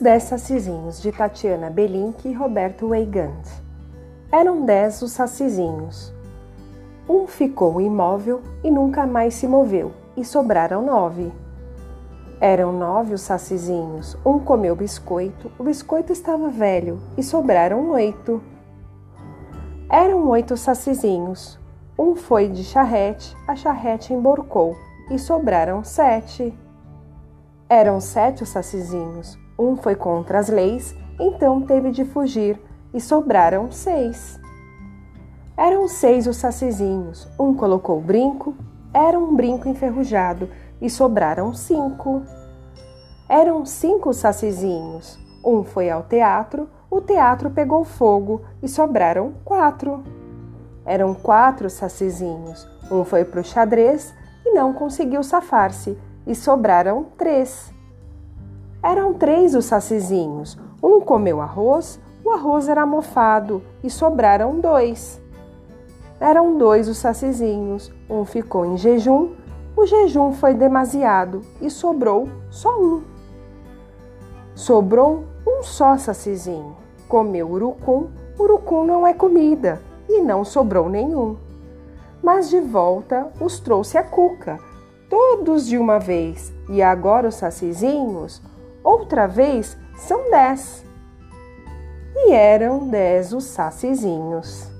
Dez Sacizinhos, de Tatiana Belink e Roberto Weigand. Eram dez os sacizinhos. Um ficou imóvel e nunca mais se moveu, e sobraram nove. Eram nove os sacizinhos. Um comeu biscoito, o biscoito estava velho, e sobraram oito. Eram oito sacizinhos. Um foi de charrete, a charrete emborcou, e sobraram sete. Eram sete os sacizinhos. Um foi contra as leis, então teve de fugir, e sobraram seis. Eram seis os sacizinhos. Um colocou o brinco, era um brinco enferrujado, e sobraram cinco. Eram cinco sacizinhos. Um foi ao teatro, o teatro pegou fogo, e sobraram quatro. Eram quatro sacizinhos. Um foi para o xadrez e não conseguiu safar-se, e sobraram três. Eram três os sacizinhos. Um comeu arroz, o arroz era mofado e sobraram dois. Eram dois os sacizinhos. Um ficou em jejum, o jejum foi demasiado e sobrou só um. Sobrou um só sacizinho. Comeu urucum, urucum não é comida e não sobrou nenhum. Mas de volta os trouxe a cuca, todos de uma vez, e agora os sacizinhos Outra vez são dez. E eram dez os sacizinhos.